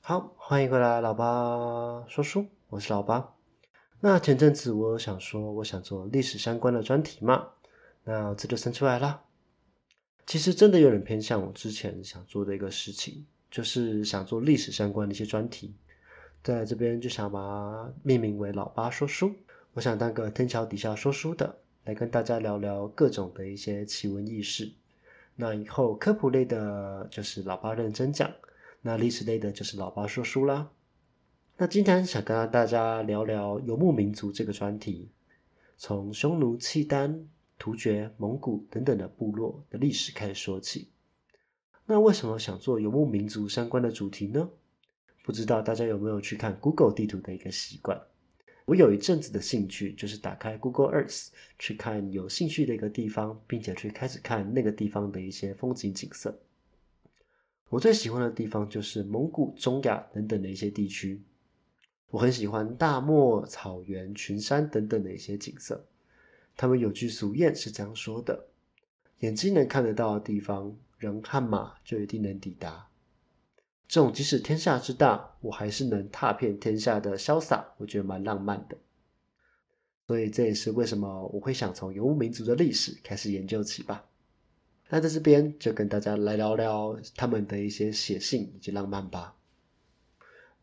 好，欢迎回来，老八说书，我是老八。那前阵子我想说，我想做历史相关的专题嘛，那这就生出来了。其实真的有点偏向我之前想做的一个事情，就是想做历史相关的一些专题，在这边就想把它命名为“老八说书”。我想当个天桥底下说书的，来跟大家聊聊各种的一些奇闻异事。那以后科普类的就是老八认真讲，那历史类的就是老八说书啦。那今天想跟大家聊聊游牧民族这个专题，从匈奴、契丹、突厥、蒙古等等的部落的历史开始说起。那为什么想做游牧民族相关的主题呢？不知道大家有没有去看 Google 地图的一个习惯？我有一阵子的兴趣就是打开 Google Earth 去看有兴趣的一个地方，并且去开始看那个地方的一些风景景色。我最喜欢的地方就是蒙古、中亚等等的一些地区。我很喜欢大漠、草原、群山等等的一些景色。他们有句俗谚是这样说的：“眼睛能看得到的地方，人和马就一定能抵达。”这种即使天下之大，我还是能踏遍天下的潇洒，我觉得蛮浪漫的。所以这也是为什么我会想从游牧民族的历史开始研究起吧。那在这边就跟大家来聊聊他们的一些写信以及浪漫吧。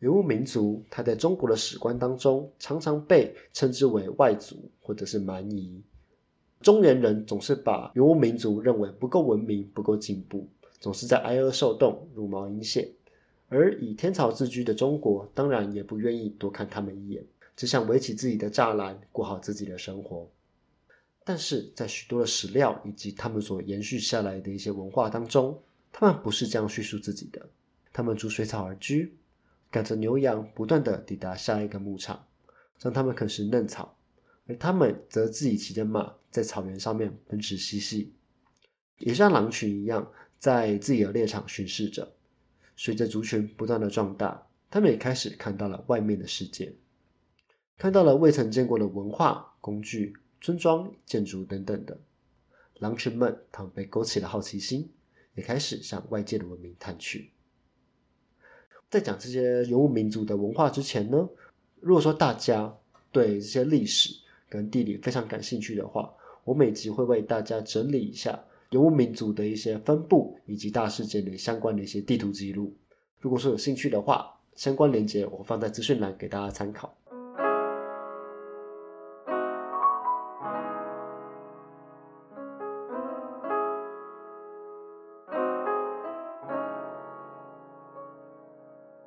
游牧民族，它在中国的史观当中，常常被称之为外族或者是蛮夷。中原人总是把游牧民族认为不够文明、不够进步，总是在挨饿受冻、茹毛饮血。而以天朝自居的中国，当然也不愿意多看他们一眼，只想围起自己的栅栏，过好自己的生活。但是在许多的史料以及他们所延续下来的一些文化当中，他们不是这样叙述自己的，他们逐水草而居。赶着牛羊不断的抵达下一个牧场，让他们啃食嫩草，而他们则自己骑着马在草原上面奔驰嬉戏，也像狼群一样在自己的猎场巡视着。随着族群不断的壮大，他们也开始看到了外面的世界，看到了未曾见过的文化、工具、村庄、建筑等等的。狼群们他们被勾起了好奇心，也开始向外界的文明探去。在讲这些游牧民族的文化之前呢，如果说大家对这些历史跟地理非常感兴趣的话，我每集会为大家整理一下游牧民族的一些分布以及大事件的相关的一些地图记录。如果说有兴趣的话，相关链接我放在资讯栏给大家参考。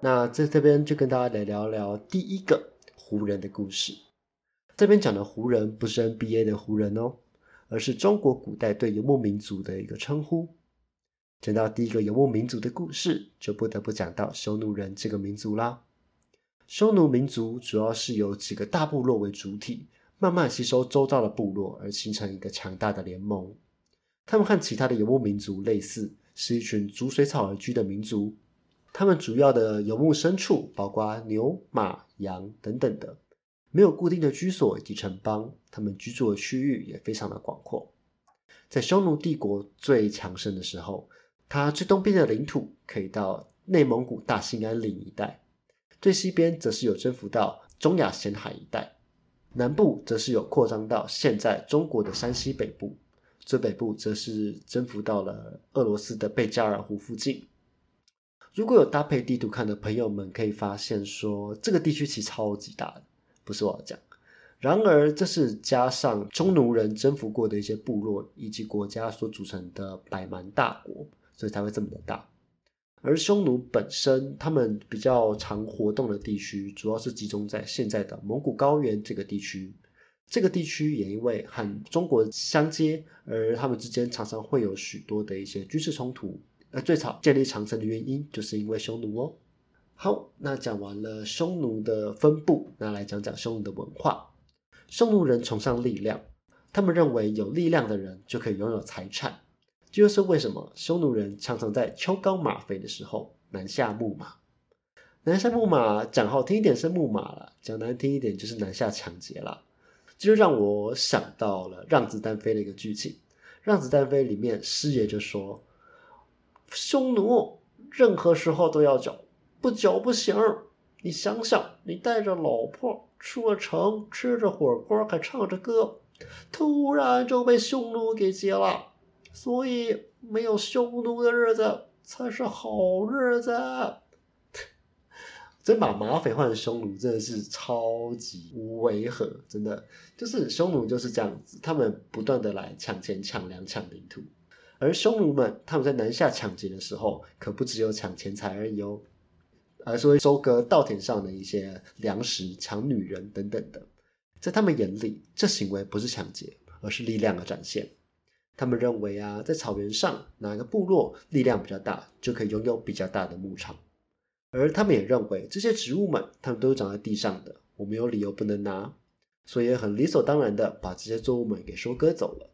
那在这边就跟大家来聊聊第一个湖人的故事。这边讲的湖人不是 NBA 的湖人哦，而是中国古代对游牧民族的一个称呼。讲到第一个游牧民族的故事，就不得不讲到匈奴人这个民族啦。匈奴民族主要是由几个大部落为主体，慢慢吸收周遭的部落，而形成一个强大的联盟。他们和其他的游牧民族类似，是一群逐水草而居的民族。他们主要的游牧牲畜包括牛、马、羊等等的，没有固定的居所以及城邦，他们居住的区域也非常的广阔。在匈奴帝国最强盛的时候，它最东边的领土可以到内蒙古大兴安岭一带，最西边则是有征服到中亚咸海一带，南部则是有扩张到现在中国的山西北部，最北部则是征服到了俄罗斯的贝加尔湖附近。如果有搭配地图看的朋友们，可以发现说这个地区其实超级大的，不是我要讲。然而，这是加上匈奴人征服过的一些部落以及国家所组成的百蛮大国，所以才会这么的大。而匈奴本身，他们比较常活动的地区，主要是集中在现在的蒙古高原这个地区。这个地区也因为和中国相接，而他们之间常常会有许多的一些军事冲突。而最早建立长城的原因，就是因为匈奴哦。好，那讲完了匈奴的分布，那来讲讲匈奴的文化。匈奴人崇尚力量，他们认为有力量的人就可以拥有财产。这就是为什么匈奴人常常在秋高马肥的时候南下牧马。南下牧马讲好听一点是牧马了，讲难听一点就是南下抢劫了。这就让我想到了《让子弹飞》的一个剧情。让子弹飞》里面师爷就说：“匈奴任何时候都要走，不缴不行。你想想，你带着老婆出了城，吃着火锅，还唱着歌，突然就被匈奴给劫了。所以，没有匈奴的日子才是好日子。”真把马匪换成匈奴真的是超级违和，真的就是匈奴就是这样子，他们不断的来抢钱、抢粮、抢领土，而匈奴们他们在南下抢劫的时候，可不只有抢钱财而已哦，而是会收割稻田上的一些粮食、抢女人等等的。在他们眼里，这行为不是抢劫，而是力量的展现。他们认为啊，在草原上哪个部落力量比较大，就可以拥有比较大的牧场。而他们也认为这些植物们，它们都是长在地上的，我们有理由不能拿，所以很理所当然的把这些作物们给收割走了。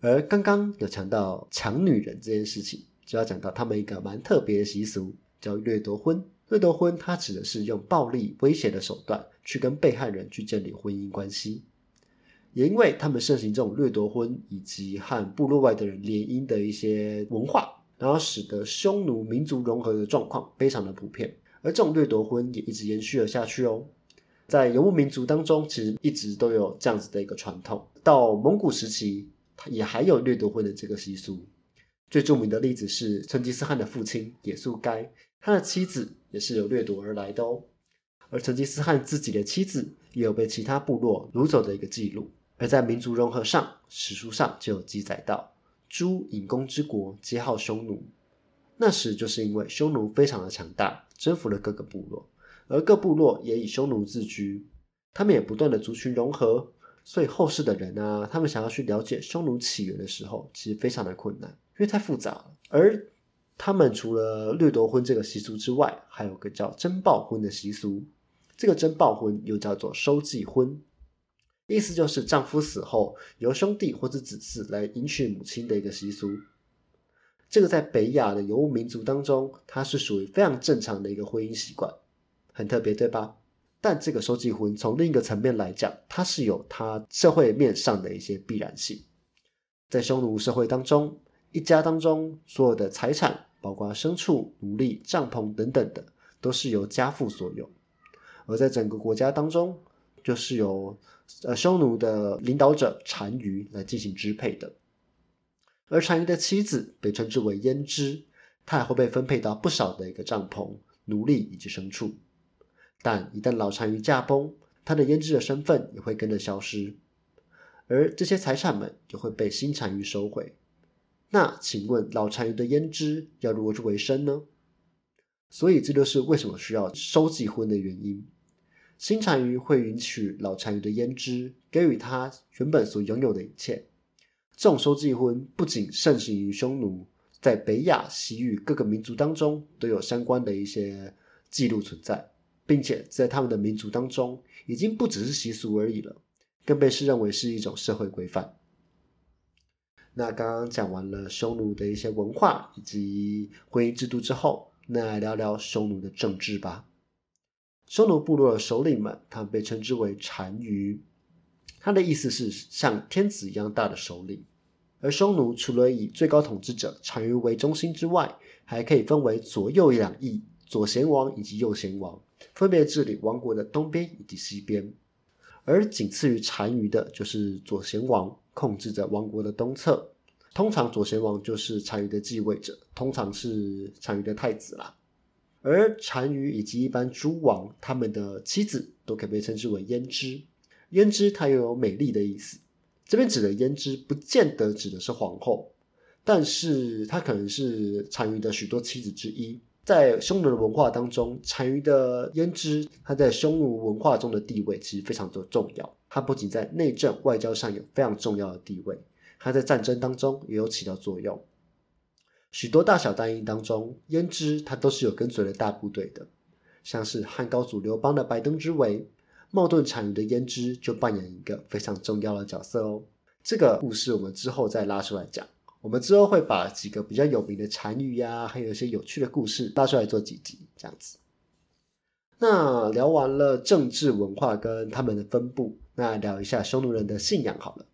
而刚刚有强调抢女人这件事情，就要讲到他们一个蛮特别的习俗，叫掠夺婚。掠夺婚，它指的是用暴力威胁的手段去跟被害人去建立婚姻关系。也因为他们盛行这种掠夺婚以及和部落外的人联姻的一些文化。然后使得匈奴民族融合的状况非常的普遍，而这种掠夺婚也一直延续了下去哦。在游牧民族当中，其实一直都有这样子的一个传统。到蒙古时期，它也还有掠夺婚的这个习俗。最著名的例子是成吉思汗的父亲也速该，他的妻子也是由掠夺而来的哦。而成吉思汗自己的妻子也有被其他部落掳走的一个记录。而在民族融合上，史书上就有记载到。诸隐公之国皆号匈奴，那时就是因为匈奴非常的强大，征服了各个部落，而各部落也以匈奴自居，他们也不断的族群融合，所以后世的人啊，他们想要去了解匈奴起源的时候，其实非常的困难，因为太复杂了。而他们除了掠夺婚这个习俗之外，还有个叫征报婚的习俗，这个征报婚又叫做收继婚。意思就是丈夫死后，由兄弟或者子嗣来迎娶母亲的一个习俗。这个在北亚的游牧民族当中，它是属于非常正常的一个婚姻习惯，很特别，对吧？但这个收继婚从另一个层面来讲，它是有它社会面上的一些必然性。在匈奴社会当中，一家当中所有的财产，包括牲畜、奴隶、帐篷等等的，都是由家父所有；而在整个国家当中，就是由呃，匈奴的领导者单于来进行支配的，而单于的妻子被称之为胭脂，她还会被分配到不少的一个帐篷、奴隶以及牲畜。但一旦老单于驾崩，他的胭脂的身份也会跟着消失，而这些财产们就会被新单于收回。那请问老单于的胭脂要如何去维生呢？所以这就是为什么需要收继婚的原因。新单于会允许老单于的胭脂给予他原本所拥有的一切。这种收继婚不仅盛行于匈奴，在北亚、西域各个民族当中都有相关的一些记录存在，并且在他们的民族当中，已经不只是习俗而已了，更被视认为是一种社会规范。那刚刚讲完了匈奴的一些文化以及婚姻制度之后，那来聊聊匈奴的政治吧。匈奴部落的首领们，他们被称之为单于，他的意思是像天子一样大的首领。而匈奴除了以最高统治者单于为中心之外，还可以分为左右两翼，左贤王以及右贤王，分别治理王国的东边以及西边。而仅次于单于的就是左贤王，控制着王国的东侧。通常左贤王就是单于的继位者，通常是单于的太子啦。而单于以及一般诸王，他们的妻子都可以被称之为胭脂。胭脂它又有美丽的意思，这边指的胭脂不见得指的是皇后，但是它可能是单于的许多妻子之一。在匈奴的文化当中，单于的胭脂，它在匈奴文化中的地位其实非常的重要。它不仅在内政外交上有非常重要的地位，它在战争当中也有起到作用。许多大小单役当中，胭脂他都是有跟随的大部队的，像是汉高祖刘邦的白登之围，冒顿单于的胭脂就扮演一个非常重要的角色哦。这个故事我们之后再拉出来讲，我们之后会把几个比较有名的单于呀，还有一些有趣的故事拉出来做几集这样子。那聊完了政治文化跟他们的分布，那聊一下匈奴人的信仰好了。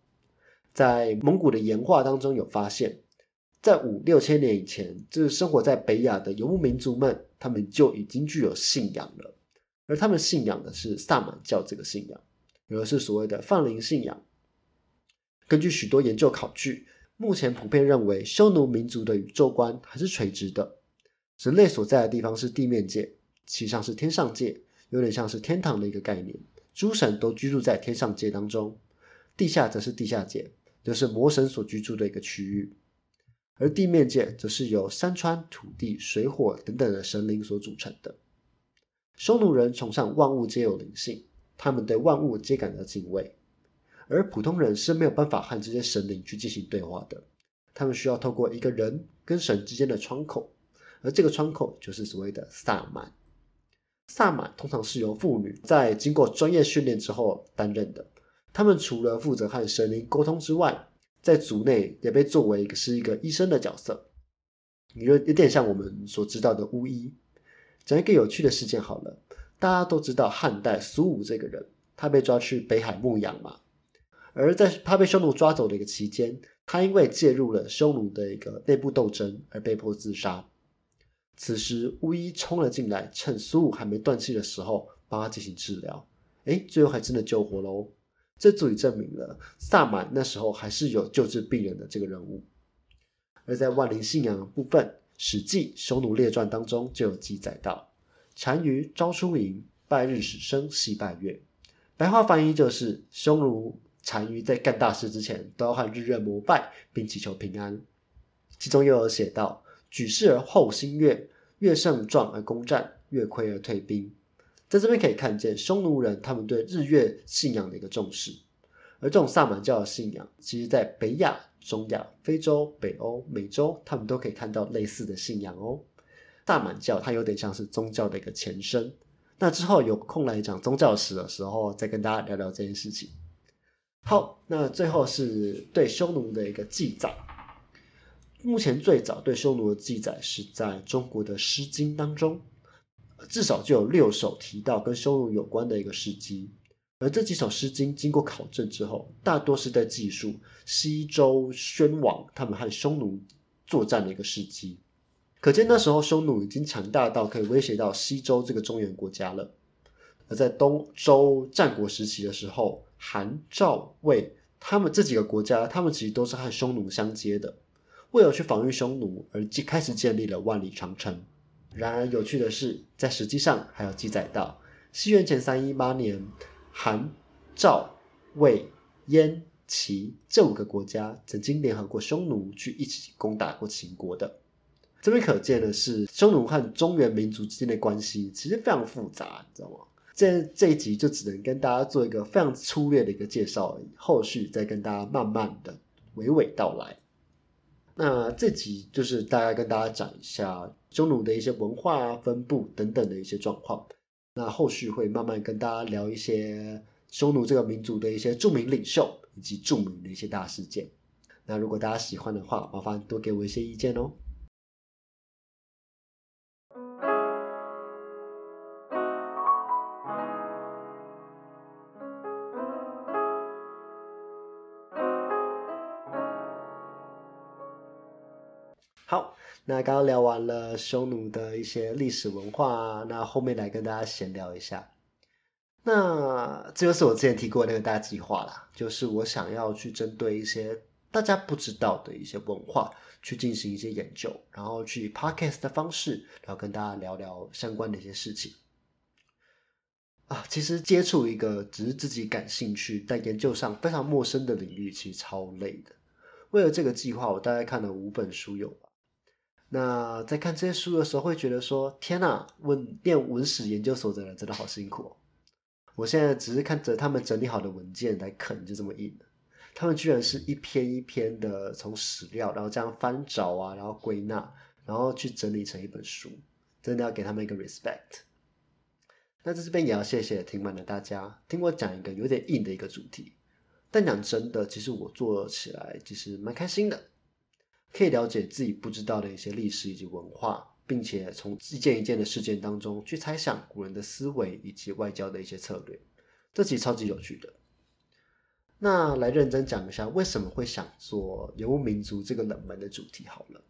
在蒙古的岩画当中有发现，在五六千年以前，就是生活在北亚的游牧民族们，他们就已经具有信仰了，而他们信仰的是萨满教这个信仰，有的是所谓的泛灵信仰。根据许多研究考据，目前普遍认为匈奴民族的宇宙观还是垂直的，人类所在的地方是地面界，其上是天上界，有点像是天堂的一个概念。诸神都居住在天上界当中，地下则是地下界，就是魔神所居住的一个区域。而地面界则是由山川、土地、水火等等的神灵所组成的。匈奴人崇尚万物皆有灵性，他们对万物皆感到敬畏，而普通人是没有办法和这些神灵去进行对话的。他们需要透过一个人跟神之间的窗口，而这个窗口就是所谓的萨满。萨满通常是由妇女在经过专业训练之后担任的。他们除了负责和神灵沟通之外，在族内也被作为一个是一个医生的角色。你说有点像我们所知道的巫医。讲一个有趣的事件好了，大家都知道汉代苏武这个人，他被抓去北海牧羊嘛。而在他被匈奴抓走的一个期间，他因为介入了匈奴的一个内部斗争而被迫自杀。此时，巫医冲了进来，趁苏武还没断气的时候，帮他进行治疗。哎，最后还真的救活喽！这足以证明了萨满那时候还是有救治病人的这个人物。而在万灵信仰的部分，《史记·匈奴列传》当中就有记载到：单于朝出营，拜日始生，夕拜月。白话翻译就是：匈奴单于在干大事之前，都要和日月膜拜，并祈求平安。其中又有写到。举事而后兴月，月盛壮而攻战，月亏而退兵。在这边可以看见匈奴人他们对日月信仰的一个重视，而这种萨满教的信仰，其实在北亚、中亚、非洲、北欧、美洲，他们都可以看到类似的信仰哦。萨满教它有点像是宗教的一个前身。那之后有空来讲宗教史的时候，再跟大家聊聊这件事情。好，那最后是对匈奴的一个记载。目前最早对匈奴的记载是在中国的《诗经》当中，至少就有六首提到跟匈奴有关的一个诗经。而这几首诗经经过考证之后，大多是在记述西周宣王他们和匈奴作战的一个事迹。可见那时候匈奴已经强大到可以威胁到西周这个中原国家了。而在东周战国时期的时候，韩、赵、魏他们这几个国家，他们其实都是和匈奴相接的。为了去防御匈奴而即开始建立了万里长城。然而有趣的是，在实际上还有记载到西元前三一八年，韩、赵、魏、燕、齐这五个国家曾经联合过匈奴去一起攻打过秦国的。这边可见的是，匈奴和中原民族之间的关系其实非常复杂，你知道吗？这这一集就只能跟大家做一个非常粗略的一个介绍而已，后续再跟大家慢慢的娓娓道来。那这集就是大概跟大家讲一下匈奴的一些文化分布等等的一些状况。那后续会慢慢跟大家聊一些匈奴这个民族的一些著名领袖以及著名的一些大事件。那如果大家喜欢的话，麻烦多给我一些意见哦。那刚刚聊完了匈奴的一些历史文化，那后面来跟大家闲聊一下。那这就是我之前提过那个大计划啦，就是我想要去针对一些大家不知道的一些文化去进行一些研究，然后去 podcast 的方式，然后跟大家聊聊相关的一些事情。啊，其实接触一个只是自己感兴趣但研究上非常陌生的领域，其实超累的。为了这个计划，我大概看了五本书有。那在看这些书的时候，会觉得说：“天呐，文念文史研究所的人真的好辛苦哦！”我现在只是看着他们整理好的文件来啃，就这么硬。他们居然是一篇一篇的从史料，然后这样翻找啊，然后归纳，然后去整理成一本书，真的要给他们一个 respect。那在这边也要谢谢听完的大家，听我讲一个有点硬的一个主题，但讲真的，其实我做起来其实蛮开心的。可以了解自己不知道的一些历史以及文化，并且从一件一件的事件当中去猜想古人的思维以及外交的一些策略，这其实超级有趣的。那来认真讲一下，为什么会想做游牧民族这个冷门的主题？好了，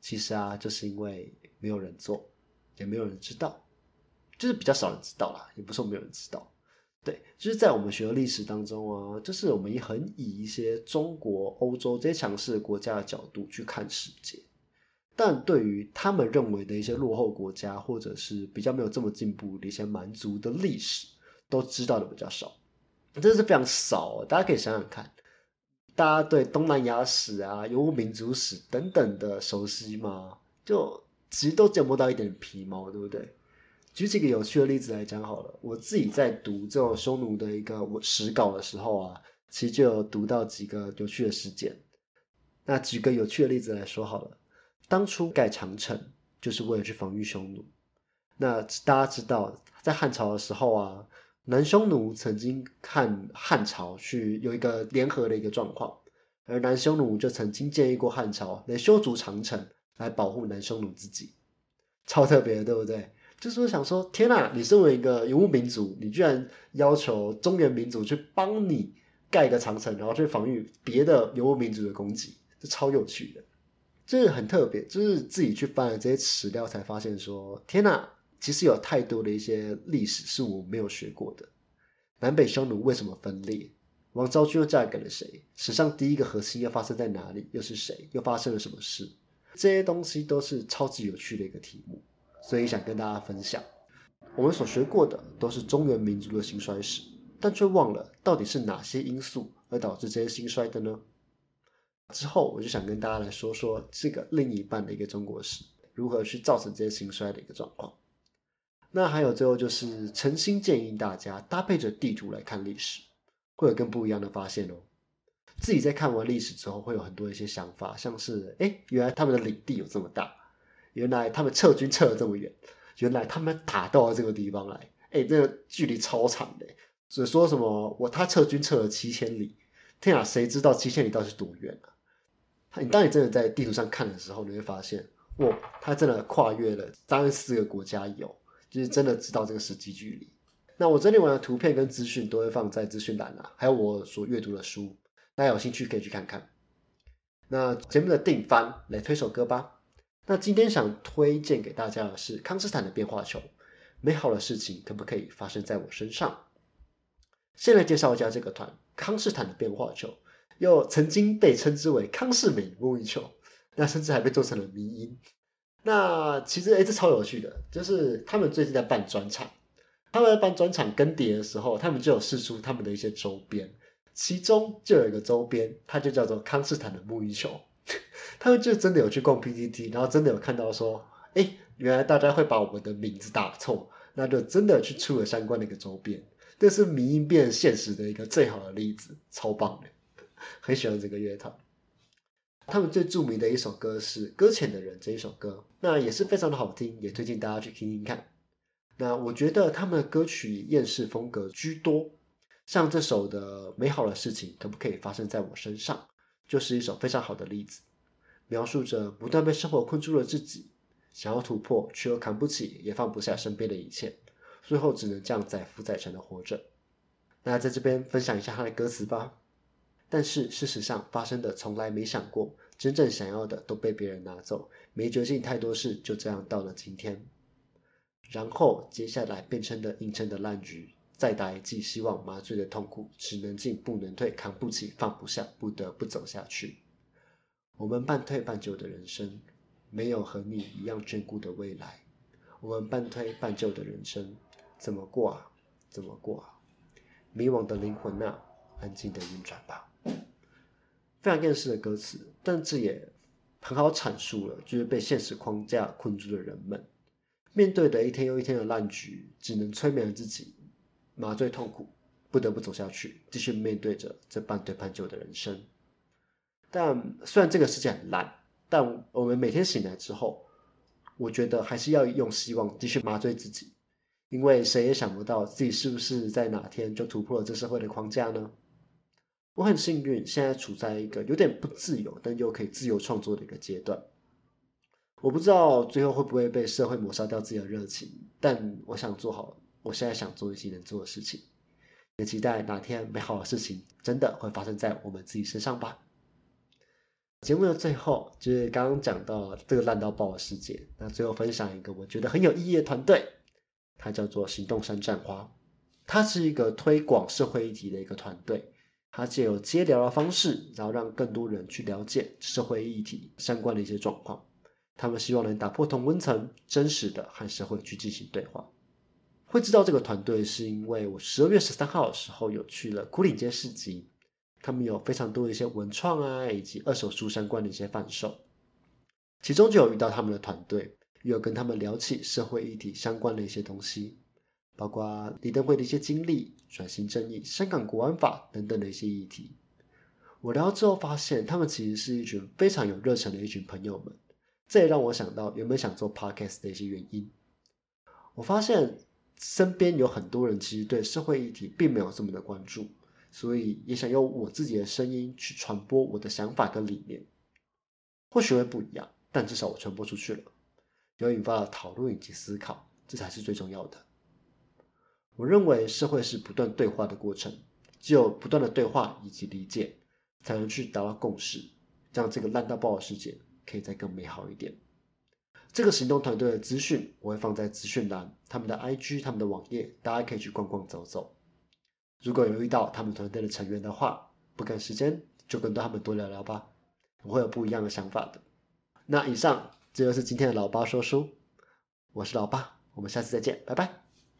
其实啊，就是因为没有人做，也没有人知道，就是比较少人知道啦，也不是说没有人知道。对，就是在我们学的历史当中啊，就是我们也很以一些中国、欧洲这些强势的国家的角度去看世界，但对于他们认为的一些落后国家，或者是比较没有这么进步的一些蛮族的历史，都知道的比较少。真的是非常少，大家可以想想看，大家对东南亚史啊、游牧民族史等等的熟悉吗？就其实都见不到一点皮毛，对不对？举几个有趣的例子来讲好了，我自己在读这种匈奴的一个史稿的时候啊，其实就有读到几个有趣的事件。那举个有趣的例子来说好了，当初盖长城就是为了去防御匈奴。那大家知道，在汉朝的时候啊。南匈奴曾经和汉朝去有一个联合的一个状况，而南匈奴就曾经建议过汉朝来修筑长城来保护南匈奴自己，超特别，对不对？就是想说，天哪！你身为一个游牧民族，你居然要求中原民族去帮你盖一个长城，然后去防御别的游牧民族的攻击，这超有趣的，就是很特别。就是自己去翻了这些史料，才发现说，天哪！其实有太多的一些历史是我没有学过的。南北匈奴为什么分裂？王昭君又嫁给了谁？史上第一个核心又发生在哪里？又是谁？又发生了什么事？这些东西都是超级有趣的一个题目，所以想跟大家分享。我们所学过的都是中原民族的兴衰史，但却忘了到底是哪些因素而导致这些兴衰的呢？之后我就想跟大家来说说这个另一半的一个中国史，如何去造成这些兴衰的一个状况。那还有最后就是诚心建议大家搭配着地图来看历史，会有更不一样的发现哦。自己在看完历史之后，会有很多一些想法，像是哎，原来他们的领地有这么大，原来他们撤军撤了这么远，原来他们打到了这个地方来，哎，这个距离超长的。所以说什么我他撤军撤了七千里，天啊，谁知道七千里到底是多远啊？你当你真的在地图上看的时候，你会发现，哇，他真的跨越了三四个国家有。就是真的知道这个实际距离。那我整理完的图片跟资讯都会放在资讯栏啊，还有我所阅读的书，大家有兴趣可以去看看。那节目的定番来推首歌吧。那今天想推荐给大家的是康斯坦的变化球。美好的事情可不可以发生在我身上？先来介绍一下这个团康斯坦的变化球，又曾经被称之为康世美沐浴球，那甚至还被做成了迷音。那其实哎，这超有趣的，就是他们最近在办专场，他们在办专场更迭的时候，他们就有试出他们的一些周边，其中就有一个周边，它就叫做康斯坦的沐浴球。他们就真的有去逛 PPT，然后真的有看到说，哎，原来大家会把我们的名字打错，那就真的去出了相关的一个周边。这是迷音变现实的一个最好的例子，超棒的，很喜欢这个乐团。他们最著名的一首歌是《搁浅的人》这一首歌，那也是非常的好听，也推荐大家去听听看。那我觉得他们的歌曲厌世风格居多，像这首的《美好的事情可不可以发生在我身上》，就是一首非常好的例子，描述着不断被生活困住了自己，想要突破却又扛不起也放不下身边的一切，最后只能这样载浮载沉的活着。那在这边分享一下他的歌词吧。但是事实上发生的从来没想过，真正想要的都被别人拿走，没决定太多事，就这样到了今天。然后接下来变成的硬撑的烂局，再打一剂希望麻醉的痛苦，只能进不能退，扛不起放不下，不得不走下去。我们半推半就的人生，没有和你一样眷顾的未来。我们半推半就的人生，怎么过啊？怎么过啊？迷惘的灵魂啊，安静的运转吧。非常厌世的歌词，但这也很好阐述了，就是被现实框架困住的人们，面对的一天又一天的烂局，只能催眠自己，麻醉痛苦，不得不走下去，继续面对着这半推半就的人生。但虽然这个世界很烂，但我们每天醒来之后，我觉得还是要用希望继续麻醉自己，因为谁也想不到自己是不是在哪天就突破了这社会的框架呢？我很幸运，现在处在一个有点不自由，但又可以自由创作的一个阶段。我不知道最后会不会被社会抹杀掉自己的热情，但我想做好我现在想做一些能做的事情，也期待哪天美好的事情真的会发生在我们自己身上吧。节目的最后，就是刚刚讲到这个烂到爆的世界，那最后分享一个我觉得很有意义的团队，它叫做行动山战花，它是一个推广社会议题的一个团队，它借由接聊的方式，然后让更多人去了解社会议题相关的一些状况。他们希望能打破同温层，真实的和社会去进行对话。会知道这个团队，是因为我十二月十三号的时候有去了古岭街市集，他们有非常多的一些文创啊，以及二手书相关的一些贩售，其中就有遇到他们的团队，有跟他们聊起社会议题相关的一些东西，包括李登辉的一些经历、转型正义、香港国安法等等的一些议题。我聊之后发现，他们其实是一群非常有热忱的一群朋友们，这也让我想到原本想做 podcast 的一些原因。我发现。身边有很多人其实对社会议题并没有这么的关注，所以也想用我自己的声音去传播我的想法跟理念。或许会不一样，但至少我传播出去了，有引发了讨论以及思考，这才是最重要的。我认为社会是不断对话的过程，只有不断的对话以及理解，才能去达到共识，让这个烂到爆的世界可以再更美好一点。这个行动团队的资讯我会放在资讯栏，他们的 IG、他们的网页，大家可以去逛逛走走。如果有遇到他们团队的成员的话，不赶时间就跟他们多聊聊吧，我会有不一样的想法的。那以上这就是今天的老八说书，我是老八，我们下次再见，拜拜。